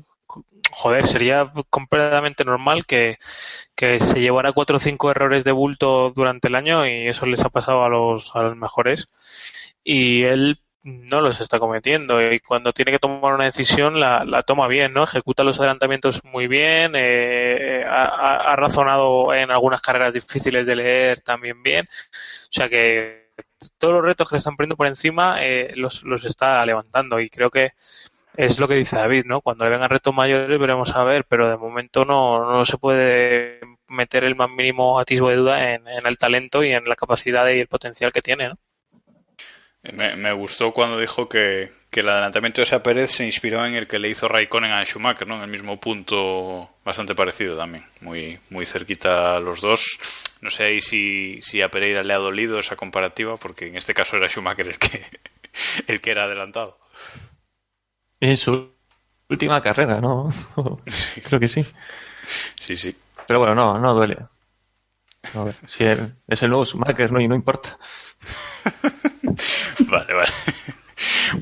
joder, sería completamente normal que, que se llevara cuatro o cinco errores de bulto durante el año y eso les ha pasado a los, a los mejores. Y él no los está cometiendo y cuando tiene que tomar una decisión la, la toma bien, ¿no? Ejecuta los adelantamientos muy bien, eh, ha, ha- razonado en algunas carreras difíciles de leer también bien, o sea que todos los retos que le están poniendo por encima eh, los, los está levantando y creo que es lo que dice David, ¿no? Cuando le vengan retos mayores veremos a ver, pero de momento no, no se puede meter el más mínimo atisbo de duda en, en el talento y en la capacidad y el potencial que tiene, ¿no? Me, me gustó cuando dijo que, que el adelantamiento de esa Pérez se inspiró en el que le hizo Raikkonen a Schumacher, ¿no? En el mismo punto bastante parecido también, muy, muy cerquita los dos. No sé ahí si, si a Pereira le ha dolido esa comparativa, porque en este caso era Schumacher el que, el que era adelantado. En su última carrera, ¿no? Creo que sí. Sí, sí. Pero bueno, no, no duele. A ver, si él es el nuevo Schumacher, no, y no importa. Vale, vale.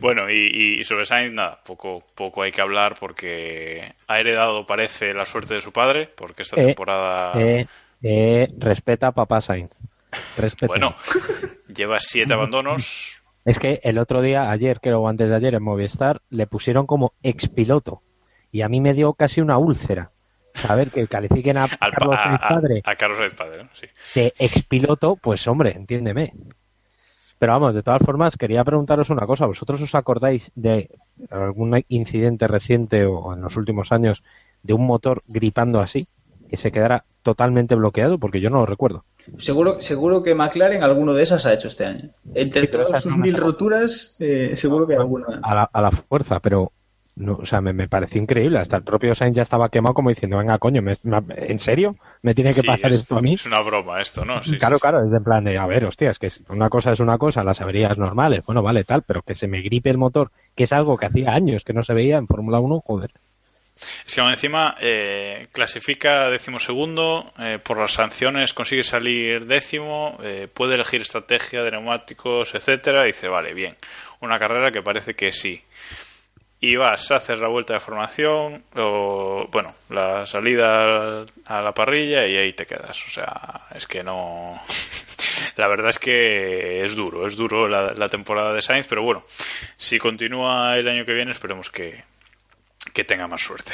Bueno, y, y sobre Sainz, nada, poco, poco hay que hablar porque ha heredado, parece, la suerte de su padre, porque esta Eh, temporada, eh, eh, respeta a papá Sainz. Respeta. bueno, lleva siete abandonos. Es que el otro día, ayer, creo, o antes de ayer, en Movistar, le pusieron como expiloto. Y a mí me dio casi una úlcera. Saber que califiquen a Al Carlos a, Sainz a- padre a Carlos Sainz padre, ¿no? Sí. de expiloto, pues hombre, entiéndeme. Pero vamos, de todas formas, quería preguntaros una cosa. ¿Vosotros os acordáis de algún incidente reciente o en los últimos años de un motor gripando así? Que se quedara totalmente bloqueado, porque yo no lo recuerdo. Seguro, seguro que McLaren alguno de esas ha hecho este año. Entre todas sus mil roturas, eh, seguro que alguna. a la, a la fuerza, pero no, o sea, me, me pareció increíble. Hasta el propio Sainz ya estaba quemado como diciendo, venga, coño, ¿me- ¿en serio? ¿Me tiene que Sí, pasar es, esto a mí? es una broma esto, ¿no? Sí, claro, sí, claro, es de en plan de, a ver, hostia, es que una cosa es una cosa, las averías normales, bueno, vale, tal, pero que se me gripe el motor, que es algo que hacía años que no se veía en Fórmula 1, joder. Es que encima eh, clasifica decimosegundo, eh, por las sanciones consigue salir décimo, eh, puede elegir estrategia de neumáticos, etcétera, y dice, vale, bien, una carrera que parece que sí. Y vas, haces la vuelta de formación, o bueno, la salida a la parrilla y ahí te quedas. O sea, es que no. La verdad es que es duro, es duro la, temporada de Sainz, pero bueno, si continúa el año que viene, esperemos que, que tenga más suerte.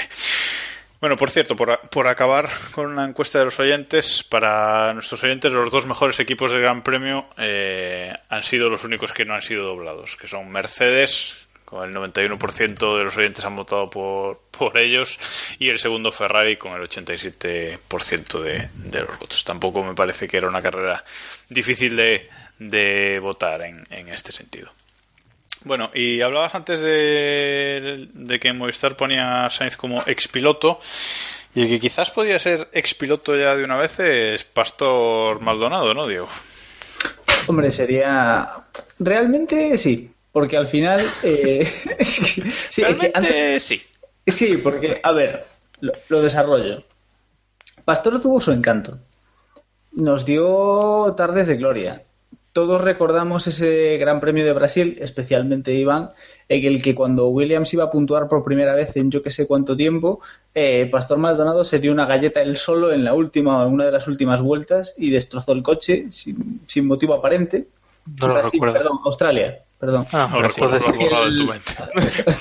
Bueno, por cierto, por, por acabar con una encuesta de los oyentes, para nuestros oyentes los dos mejores equipos del Gran Premio eh, han sido los únicos que no han sido doblados, que son Mercedes con el 91% de los oyentes han votado por, por ellos y el segundo Ferrari con el 87% de, de los votos. Tampoco me parece que era una carrera difícil de, de votar en, en este sentido. Bueno, y hablabas antes de, de que Movistar ponía a Sainz como expiloto y el que quizás podía ser expiloto ya de una vez es Pastor Maldonado, ¿no, Diego? Hombre, sería. Realmente sí, porque al final. eh, sí, sí, es que antes- sí. Sí, porque, a ver, lo, lo desarrollo. Pastor tuvo su encanto. Nos dio tardes de gloria. Todos recordamos ese Gran Premio de Brasil, especialmente Iván, en el que cuando Williams iba a puntuar por primera vez en yo que sé cuánto tiempo, eh, Pastor Maldonado se dio una galleta él solo en la última, en una de las últimas vueltas y destrozó el coche sin, sin motivo aparente. No lo Brasil, recuerdo. Perdón, Australia, perdón. Ah, No recuerdo, sí tu mente.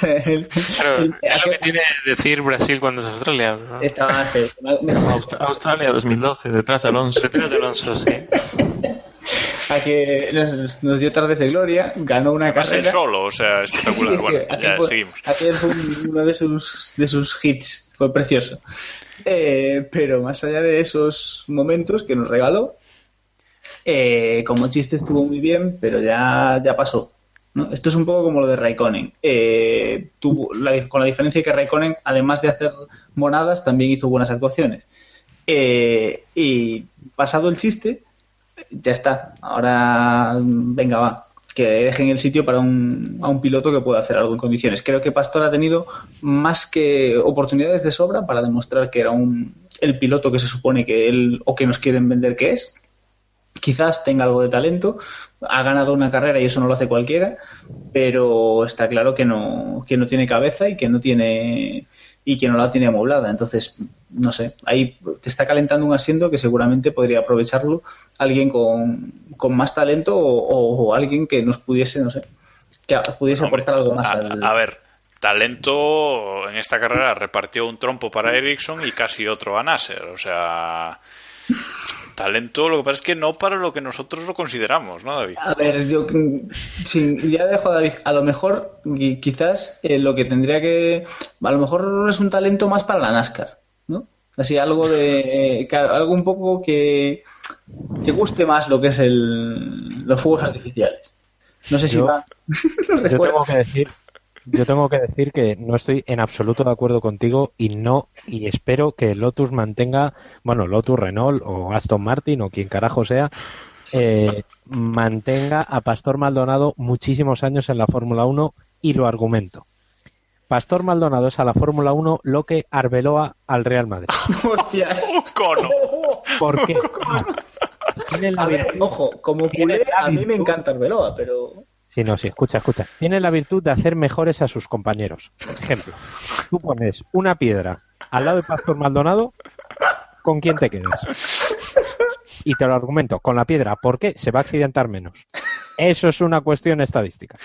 El- Claro, el- es lo que tiene decir Brasil cuando es Australia. ¿no? Estaba- se- me- Aust- Australia 2012, detrás Alonso. Detrás de Alonso, sí. a que nos, nos dio tardes de gloria, ganó una Además, él carrera. solo, o sea, Sí, espectacular. es que bueno, aquel ya fue- seguimos. aquel fue un- uno de sus, de sus hits, fue precioso. Eh, pero más allá de esos momentos que nos regaló, eh, como chiste estuvo muy bien, pero ya, ya pasó. ¿No? Esto es un poco como lo de Raikkonen. Eh, la- con la diferencia que Raikkonen, además de hacer monadas, también hizo buenas actuaciones. Eh, y pasado el chiste, ya está. Ahora, venga, va. Que dejen el sitio para un, a un piloto que pueda hacer algo en condiciones. Creo que Pastor ha tenido más que oportunidades de sobra para demostrar que era un, el piloto que se supone que él o que nos quieren vender que es. Quizás tenga algo de talento, ha ganado una carrera y eso no lo hace cualquiera, pero está claro que no, que no tiene cabeza y que no tiene y que no la tiene amoblada. Entonces, no sé, ahí te está calentando un asiento que seguramente podría aprovecharlo alguien con, con más talento o, o- o alguien que nos pudiese, no sé, que pudiese Hombre, aportar algo más. a, al- a ver, talento en esta carrera repartió un trompo para Ericsson y casi otro a Nasser. O sea, talento, lo que pasa es que no para lo que nosotros lo consideramos, ¿no, David? A ver, yo mm, sí, ya dejo a David. A lo mejor, y quizás eh, lo que tendría que. A lo mejor es un talento más para la NASCAR, ¿no? Así algo de. que- algo un poco que. que guste más lo que es el, los fuegos artificiales. No sé si Yo- va. Yo tengo que decir, yo tengo que decir que no estoy en absoluto de acuerdo contigo y no y espero que Lotus mantenga, bueno, Lotus, Renault o Aston Martin o quien carajo sea, eh, mantenga a Pastor Maldonado muchísimos años en la Fórmula 1 y lo argumento. Pastor Maldonado es a la Fórmula 1 lo que Arbeloa al Real Madrid. Hostias. ¡Un cono! ¿Por qué? Tiene la A ver, ojo, como culé, a mí me encanta Arbeloa, pero. Sí, no, sí, escucha, escucha. Tiene la virtud de hacer mejores a sus compañeros. Ejemplo, tú pones una piedra al lado de Pastor Maldonado, ¿con quién te quedas? Y te lo argumento, con la piedra, ¿por qué? Se va a accidentar menos. Eso es una cuestión estadística.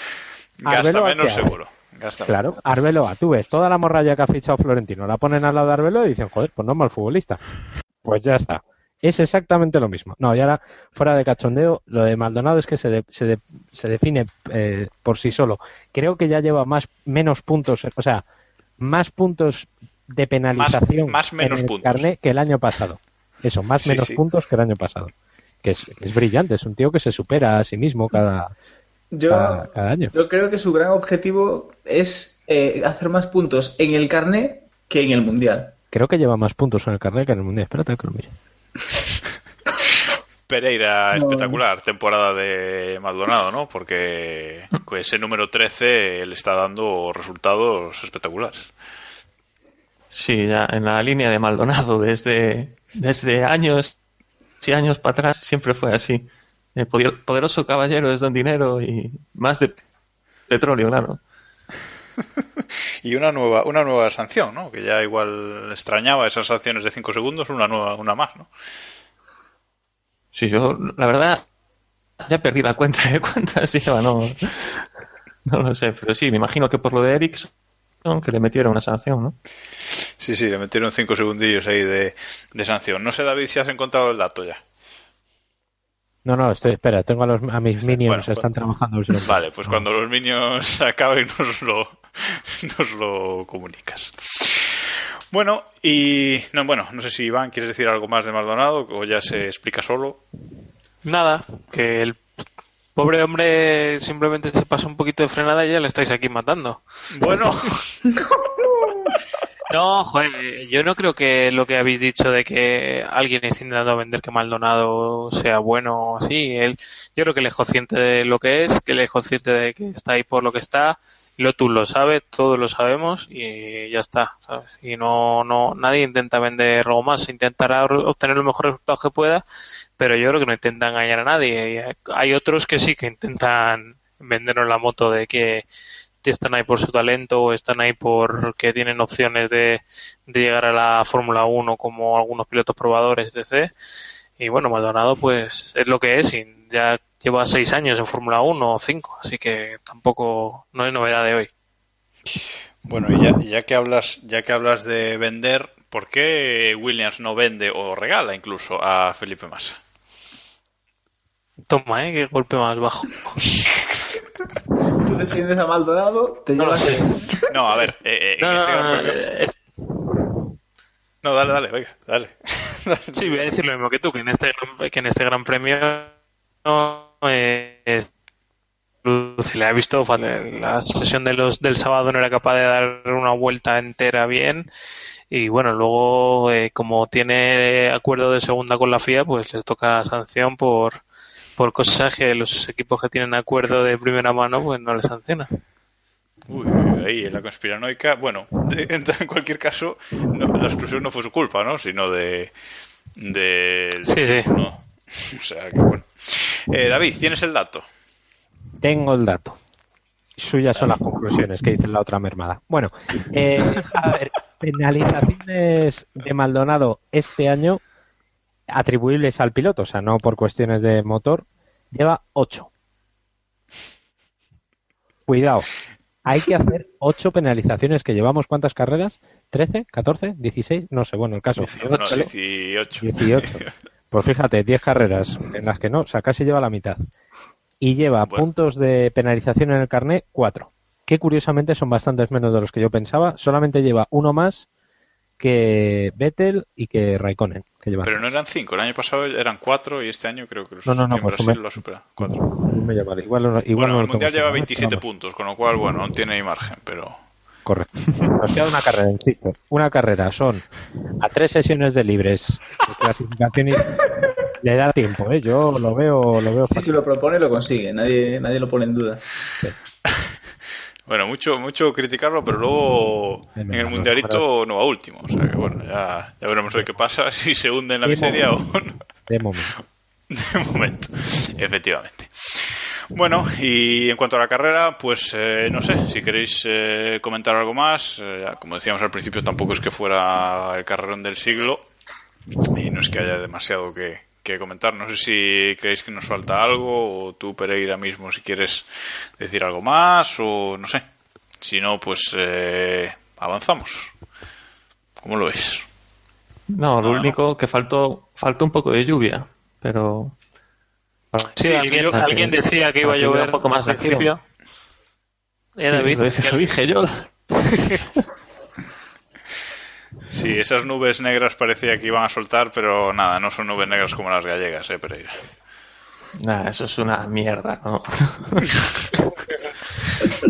Gasta Arbeloa, menos seguro. Gasta menos. Claro, Arbeloa, tú ves toda la morralla que ha fichado Florentino, la ponen al lado de Arbeloa y dicen, joder, pues no es mal futbolista. Pues ya está. Es exactamente lo mismo. No, y ahora, fuera de cachondeo, lo de Maldonado es que se, de- se, de- se define eh, por sí solo. Creo que ya lleva más menos puntos, o sea, más puntos de penalización más menos en el puntos. carné que el año pasado. Eso, más Sí, menos sí. puntos que el año pasado. Que es, es brillante, es un tío que se supera a sí mismo cada, Yo, cada, cada año. yo creo que su gran objetivo es eh, hacer más puntos en el carné que en el mundial. Creo que lleva más puntos en el carnet que en el mundial. Espérate que lo mire. Pereira, espectacular temporada de Maldonado, ¿no? Porque con ese número 13 le está dando resultados espectaculares. Sí, ya en la línea de Maldonado, desde, desde años y años para atrás, siempre fue así. El poder- poderoso caballero es don dinero y más de petróleo, claro. Y una nueva, una nueva sanción, ¿no? Que ya igual extrañaba esas sanciones de 5 segundos, una nueva, una más, ¿no? Sí, yo, la verdad, ya perdí la cuenta de cuántas lleva, no, no lo sé, pero sí, me imagino que por lo de Ericsson, que le metieron una sanción, ¿no? Sí, sí, le metieron 5 segundillos ahí de, de sanción. No sé, David, si has encontrado el dato ya. No, no, estoy, espera, tengo a, los, a mis minions, bueno, están trabajando. Vale, pues cuando los niños acaben nos lo, nos lo comunicas. Bueno, y no, bueno, no sé si Iván quieres decir algo más de Maldonado o ya se explica solo. Nada, que el pobre hombre simplemente se pasa un poquito de frenada y ya le estáis aquí matando. Bueno, No, joder, yo no creo que lo que habéis dicho de que alguien esté intentando vender que Maldonado sea bueno o así, él, yo creo que él es consciente de lo que es, que él es consciente de que está ahí por lo que está, Lotus lo sabe, todos lo sabemos y ya está, ¿sabes? Y no, no, nadie intenta vender algo más, intentará obtener los mejores resultados que pueda, pero yo creo que no intenta engañar a nadie. Y hay otros que sí que intentan vendernos la moto de que están ahí por su talento o están ahí porque tienen opciones de, de llegar a la Fórmula 1 como algunos pilotos probadores, etc. Y bueno, Maldonado pues es lo que es y ya lleva seis años en Fórmula 1 o cinco, así que tampoco no es novedad de hoy. bueno, y ya, ya que hablas, ya que hablas de vender, ¿por qué Williams no vende o regala incluso a Felipe Massa? Toma, ¿eh? Qué golpe más bajo. Tú defiendes a Maldonado, te No a ver, eh, eh, en No, no, este no, Gran no, Premio- es- No, dale, dale, venga, dale. Sí, voy a decir lo mismo que tú, que en este gran, que en este gran premio no, eh, es- se le ha visto la sesión de los del sábado no era capaz de dar una vuelta entera bien. Y bueno luego eh, como tiene acuerdo de segunda con la FIA pues les toca sanción por por cosas que los equipos que tienen acuerdo de primera mano pues no les sancionan Uy, ahí en la conspiranoica. Bueno, de- en cualquier caso, no, la exclusión no fue su culpa, ¿no? Sino de. de Sí, sí. ¿no? O sea que bueno. Eh, David, ¿tienes el dato? Tengo el dato. Suyas son las conclusiones que dice la otra mermada. Bueno, eh, a ver, penalizaciones de Maldonado este año atribuibles al piloto, o sea, no por cuestiones de motor, lleva 8. Cuidado, hay que hacer 8 penalizaciones que llevamos cuántas carreras? ¿13? ¿14? ¿16? No sé, bueno, el caso. No, no, 18. 18. Pues fíjate, 10 carreras en las que no, o sea, casi lleva la mitad. Y lleva Bueno. puntos de penalización en el carnet 4, que curiosamente son bastantes menos de los que yo pensaba. Solamente lleva uno más que Vettel y que Raikkonen. Que llevan. Pero no eran 5. El año pasado eran 4 y este año creo que, los, No, no, no, en pues Brasil me- lo ha superado. 4. No me llama, igual, igual Bueno, no el Mundial lleva seguro, 27 pero vamos. puntos, con lo cual, bueno, no tiene ahí margen, pero... Correcto. Nos queda una carrera, insisto. Una carrera. Son a tres sesiones de libres de clasificación y le da tiempo, ¿eh? Yo lo veo, lo veo Si fácil. se lo propone, lo consigue. Nadie, nadie lo pone en duda. Bueno, mucho mucho criticarlo, pero luego en el Mundialito no va último. O sea que, bueno, ya, ya veremos hoy qué pasa, si se hunde en la De miseria o no. De momento. De momento, efectivamente. Bueno, y en cuanto a la carrera, pues eh, no sé, si queréis eh, comentar algo más, eh, ya, como decíamos al principio, tampoco es que fuera el carrerón del siglo y no es que haya demasiado que, que comentar. No sé si creéis que nos falta algo o tú, Pereira, mismo, si quieres decir algo más o no sé. Si no, pues eh, avanzamos. ¿Cómo lo veis? No, lo Ah, único que faltó, faltó un poco de lluvia, pero sí, Sí, alguien, yo- alguien decía que iba a llover un poco más al principio Eh, Sí, David, lo dije, lo dije yo. Sí, esas nubes negras parecía que iban a soltar, pero nada, no son nubes negras como las gallegas, eh, Pereira. Nah, eso es una mierda, ¿no?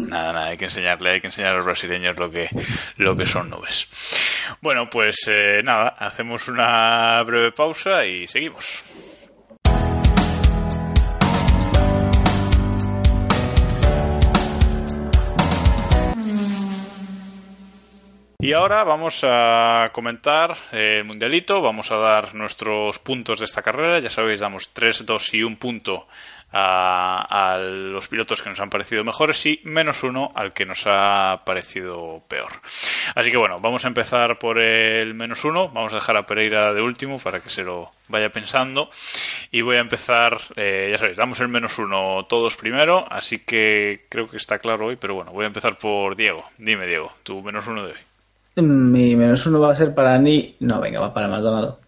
Nada, nada, hay que enseñarle, hay que enseñar a los brasileños lo que, lo que son nubes. Bueno, pues eh, nada, hacemos una breve pausa y seguimos. Y ahora vamos a comentar eh, el mundialito, vamos a dar nuestros puntos de esta carrera, ya sabéis, damos 3, 2 y 1 punto a, a los pilotos que nos han parecido mejores y menos uno al que nos ha parecido peor. Así que bueno, vamos a empezar por el menos uno, vamos a dejar a Pereira de último para que se lo vaya pensando y voy a empezar, eh, ya sabéis, damos el menos uno todos primero, así que creo que está claro hoy, pero bueno, voy a empezar por Diego. Dime Diego, tu menos uno de hoy. Mi menos uno va a ser para Ni. No, venga, va para Maldonado.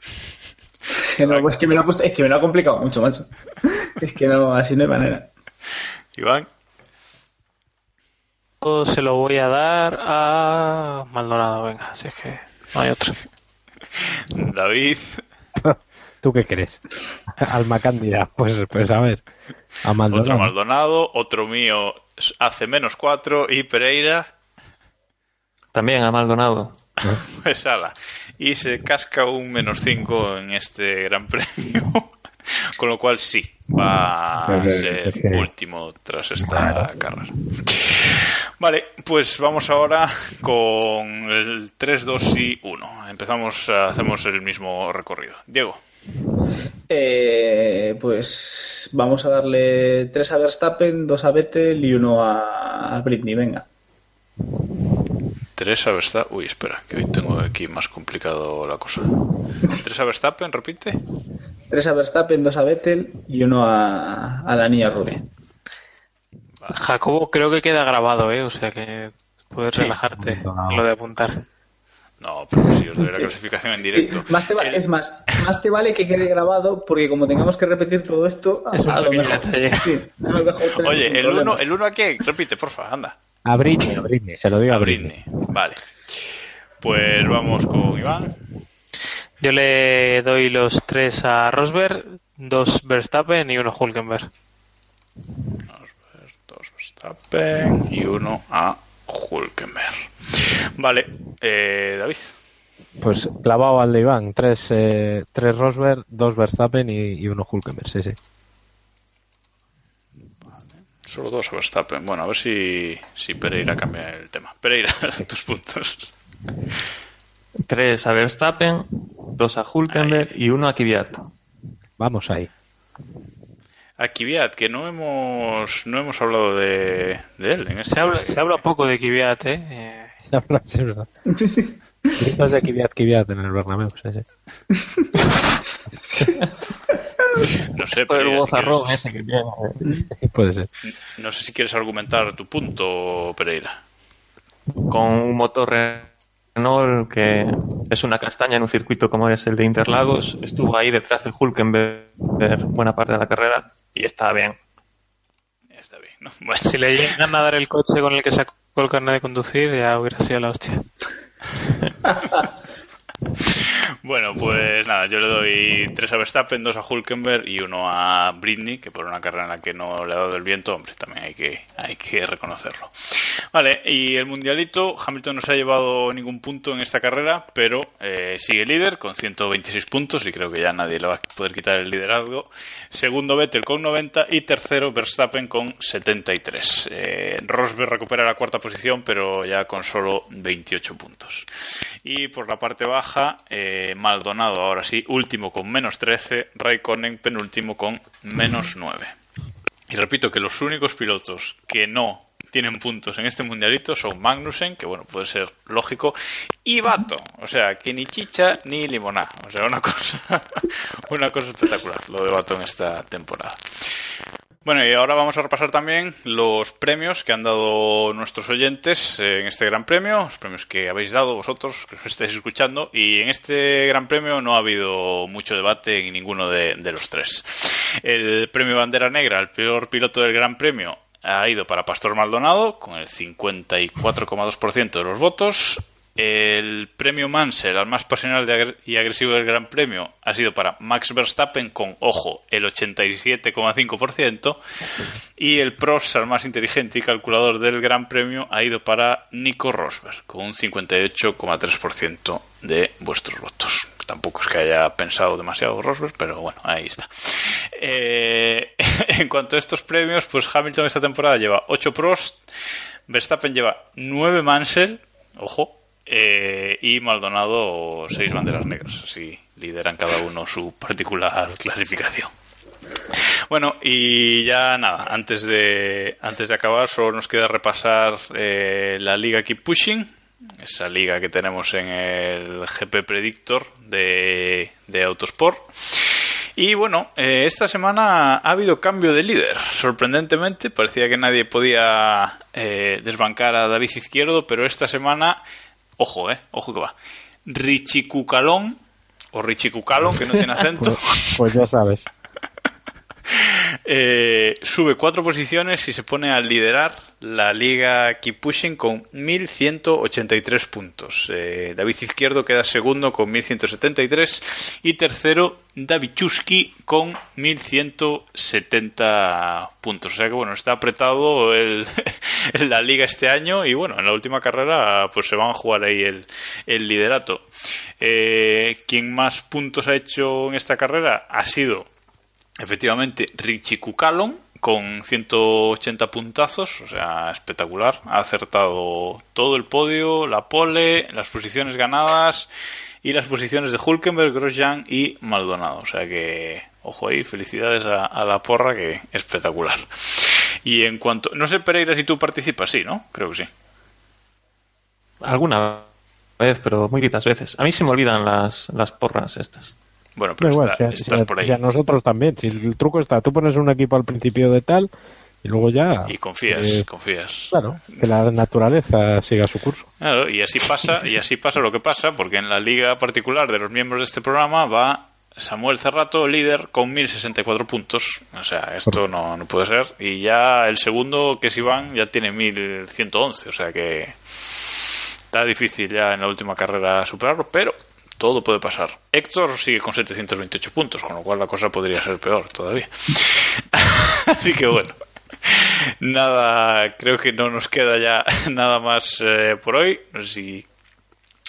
que no, pues que me lo ha puesto- es que me lo ha complicado mucho, macho. Es que no, así no hay manera. Iván, Yo se lo voy a dar a Maldonado, venga, si es que no hay otro. David, ¿Tú qué crees? Alma Cándida. Pues, pues a ver. A Maldonado. otro Maldonado, otro mío hace menos 4 y Pereira, También a Maldonado. pues ala. Y se casca un menos 5 en este gran premio. Con lo cual sí, va a Pues, ser es que- último tras esta carrera. Vale, pues vamos ahora con el 3, 2 y 1. Empezamos, hacemos el mismo recorrido. Diego. Eh, pues vamos a darle tres a Verstappen, dos a Vettel y uno a, a Britney, venga. 3 a Verstappen. Uy, espera, que hoy tengo aquí más complicado la cosa. 3 a Verstappen, repite. Tres a Verstappen, dos a Vettel y uno a, a la niña rubia. Jacobo creo que queda grabado, ¿eh? O sea que puedes relajarte con lo de apuntar. No, pero si os doy la clasificación en directo. Sí, más te va- El- Es más, más te vale que quede grabado porque como tengamos que repetir todo esto, a, Es un a lo pequeño mejor, detalle. sí, a lo mejor tenemos Oye, el problema. 1 el uno a quién? Repite, porfa, anda. A Britney, a Britney. Se lo digo a, Britney. Britney. Vale. Pues vamos con Iván. Yo le doy los tres a Rosberg, dos Verstappen y uno Hulkenberg. Dos Verstappen y uno a Hulkenberg. Vale, eh, David. Pues clavado al de Iván. Tres, eh, tres Rosberg, dos Verstappen y, y uno Hulkenberg. Sí, sí. Solo dos a Verstappen. Bueno, a ver si, si Pereira cambia el tema. Pereira, tus puntos. Tres a Verstappen, dos a Hulkenberg y uno a Kvyat. Vamos ahí. A Kvyat, que no hemos no hemos hablado de, de él en este. Se habla, se habla poco de Kvyat, ¿eh? Eh, Se habla, de Kvyat, Kvyat en el Bernabéu. Sí, sí. No sé, Por el si bozarrón quieres- ese que tiene. Puede ser. no sé si quieres argumentar tu punto, Pereira. Con un motor Renault que es una castaña en un circuito como es el de Interlagos. Estuvo ahí detrás de Hulkenberg buena parte de la carrera y está bien. Está bien, ¿no? Bueno. Si le llegan a dar el coche con el que sacó el carnet de conducir, ya hubiera sido la hostia. Bueno, pues nada, yo le doy tres a Verstappen, dos a Hulkenberg y uno a Britney, que por una carrera en la que no le ha dado el viento, hombre, también hay que, hay que reconocerlo. Vale, y el mundialito, Hamilton no se ha llevado ningún punto en esta carrera, pero eh, sigue líder con 126 puntos y creo que ya nadie le va a poder quitar el liderazgo. Segundo Vettel con 90 y tercero Verstappen con 73. Eh, Rosberg recupera la cuarta posición, pero ya con solo 28 puntos. Y por la parte baja, eh, Maldonado ahora sí, último con menos 13, Raikkonen penúltimo con menos 9. Y repito que los únicos pilotos que no tienen puntos en este mundialito son Magnussen, que bueno, puede ser lógico, y Bato, o sea, que ni chicha ni limoná, o sea, una cosa, una cosa espectacular lo de Bato en esta temporada. Bueno, y ahora vamos a repasar también los premios que han dado nuestros oyentes en este Gran Premio, los premios que habéis dado vosotros, que os estáis escuchando, y en este Gran Premio no ha habido mucho debate en ninguno de, de los tres. El premio Bandera Negra, el peor piloto del Gran Premio, ha ido para Pastor Maldonado, con el 54,2% de los votos. El premio Mansell al más pasional y agresivo del Gran Premio ha sido para Max Verstappen con, ojo, el 87,5%. Y el Prost al más inteligente y calculador del Gran Premio ha ido para Nico Rosberg con un 58,3% de vuestros votos. Tampoco es que haya pensado demasiado Rosberg, pero bueno, ahí está. Eh, en cuanto a estos premios, pues Hamilton esta temporada lleva 8 Prost, Verstappen lleva 9 Mansell, ojo, eh, y Maldonado 6 banderas negras. Así lideran cada uno su particular clasificación. Bueno, y ya nada, antes de, antes de acabar, solo nos queda repasar eh, la liga Keep Pushing, esa liga que tenemos en el GP Predictor de, de Autosport. Y bueno, eh, esta semana ha habido cambio de líder. Sorprendentemente, parecía que nadie podía desbancar a David Izquierdo, pero esta semana, ojo, eh, ojo que va. Richie Cucalón, o Richie Cucalon, que no tiene acento. Pues, pues ya sabes. Eh, sube cuatro posiciones y se pone a liderar la liga Keep Pushing con 1183 puntos. Eh, David Izquierdo queda segundo con 1173 y tercero David Chusky con 1170 puntos. O sea que bueno, está apretado la liga este año y bueno, en la última carrera pues se van a jugar ahí el, el liderato. Eh, quien más puntos ha hecho en esta carrera ha sido efectivamente Richie Cucalon con 180 puntazos, o sea, espectacular. Ha acertado todo el podio, la pole, las posiciones ganadas y las posiciones de Hulkenberg, Grosjean y Maldonado. O sea que, ojo ahí, felicidades a, la porra, que espectacular. Y en cuanto. No sé, Pereira, si tú participas, sí, ¿no? Creo que sí. Alguna vez, pero muy poquitas veces. A mí se me olvidan las, las porras estas. Bueno, pero Pero bueno, está- si- estás si- por ahí. si a nosotros también. Si el truco está, tú pones un equipo al principio de tal y luego ya. Y confías, eh, confías. Claro, que la naturaleza siga su curso. Claro, y así pasa, y así pasa lo que pasa, porque en la liga particular de los miembros de este programa va Samuel Cerrato, líder, con 1064 puntos. O sea, esto no, no puede ser. Y ya el segundo, que es Iván, ya tiene 1111. O sea que está difícil ya en la última carrera superarlo, pero todo puede pasar. Héctor sigue con 728 puntos, con lo cual la cosa podría ser peor todavía. Así que bueno. Nada, creo que no nos queda ya nada más eh, por hoy. No sé si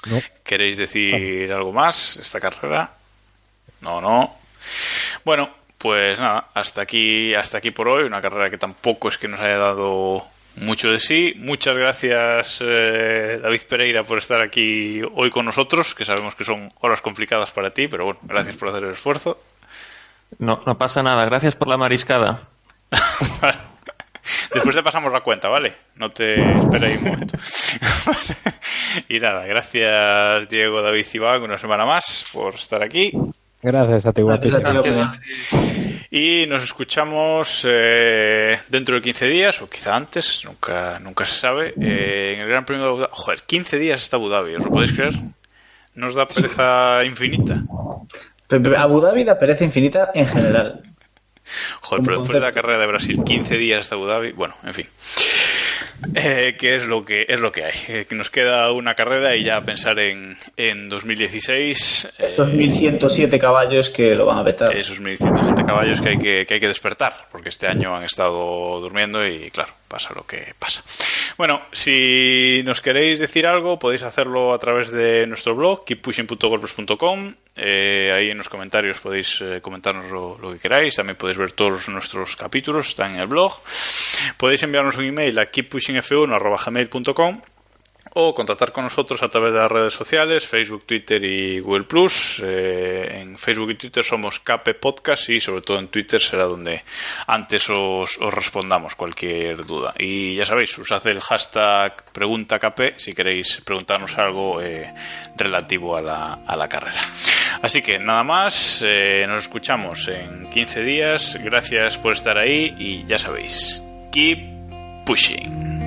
No. queréis decir algo más de esta carrera. No, no. Bueno, pues nada, hasta aquí, hasta aquí por hoy. Una carrera que tampoco es que nos haya dado mucho de sí. Muchas gracias, eh, David Pereira, por estar aquí hoy con nosotros, que sabemos que son horas complicadas para ti, pero bueno, gracias por hacer el esfuerzo. No, no pasa nada. Gracias por la mariscada. Después te pasamos la cuenta, ¿vale? No te esperéis un momento. y nada, gracias Diego, David y Iván una semana más por estar aquí. Gracias a ti, Gracias a ti, guapísimo. López. Y nos escuchamos eh, dentro de 15 días, o quizá antes, nunca, nunca se sabe, eh, en el Gran Premio de Abu Dhabi. Joder, 15 días hasta Abu Dhabi, ¿os lo podéis creer? Nos da pereza infinita. Pero- pero Abu Dhabi da pereza infinita en general. Joder, pero después de la carrera de Brasil, 15 días hasta Abu Dhabi, bueno, en fin. Eh, que es lo que es lo que hay. Eh, que nos queda una carrera y ya pensar en, en 2016. eh, Esos 1107 caballos que lo van a vetar. esos 1107 caballos que hay que, que hay que despertar, porque este año han estado durmiendo y claro, pasa lo que pasa. Bueno, si nos queréis decir algo, podéis hacerlo a través de nuestro blog, keeppushing.wordpress.com. Eh, ahí en los comentarios podéis eh, comentarnos lo, lo que queráis. También podéis ver todos nuestros capítulos, están en el blog. Podéis enviarnos un email a keeppushingf1.gmail.com o contactar con nosotros a través de las redes sociales, Facebook, Twitter y Google Plus. Eh, en Facebook y Twitter somos KP Podcast y sobre todo en Twitter será donde antes os, os respondamos cualquier duda. Y ya sabéis, usad el hashtag PreguntaKP si queréis preguntarnos algo eh, relativo a la, a la carrera. Así que nada más, eh, nos escuchamos en 15 días. Gracias por estar ahí y ya sabéis, keep pushing.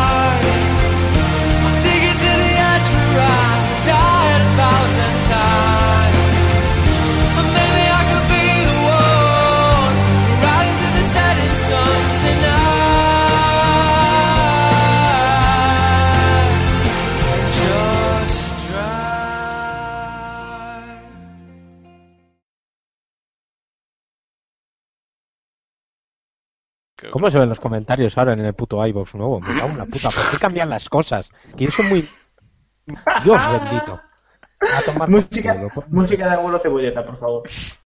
¿Cómo se ven los comentarios ahora en el puto iVox nuevo? Me cago en la puta. ¿Por qué cambian las cosas? Que yo soy muy... Dios bendito. A tomar Música, música de abuelo cebolleta, por favor.